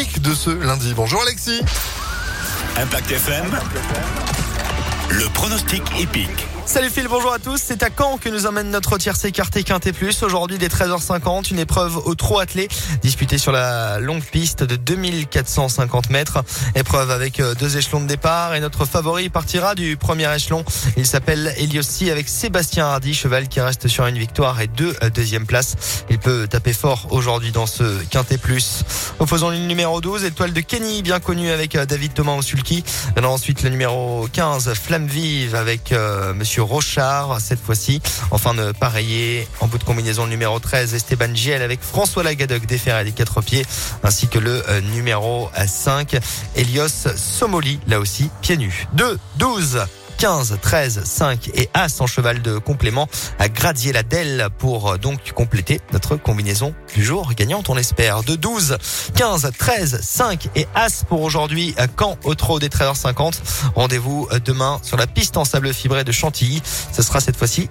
de ce lundi. Bonjour Alexis. Impact FM. Le pronostic épique. Salut Phil, bonjour à tous. C'est à Caen que nous emmène notre tiercé écarté Quintet Plus. Aujourd'hui, dès 13h50, une épreuve au trot attelé disputée sur la longue piste de 2450 mètres. Épreuve avec euh, deux échelons de départ et notre favori partira du premier échelon. Il s'appelle Eliossi avec Sébastien Hardy, cheval qui reste sur une victoire et deux euh, deuxième places. Il peut taper fort aujourd'hui dans ce Quintet Plus. Opposons le numéro 12, étoile de Kenny, bien connu avec euh, David Thomas Osulki. Ensuite, le numéro 15, Flamme Vive avec Monsieur Rochard cette fois-ci. Enfin de pareiller en bout de combinaison le numéro 13 Esteban Giel avec François Lagadoc et des quatre pieds ainsi que le euh, numéro 5 Elios Somoli là aussi pieds nus. 2 12 15, 13, 5 et As en cheval de complément à Gradier la pour euh, donc compléter notre combinaison du jour gagnante, on espère. De 12, 15, 13, 5 et As pour aujourd'hui quand au trot des 13h50. Rendez-vous euh, demain sur la piste en sable fibré de Chantilly. Ce sera cette fois-ci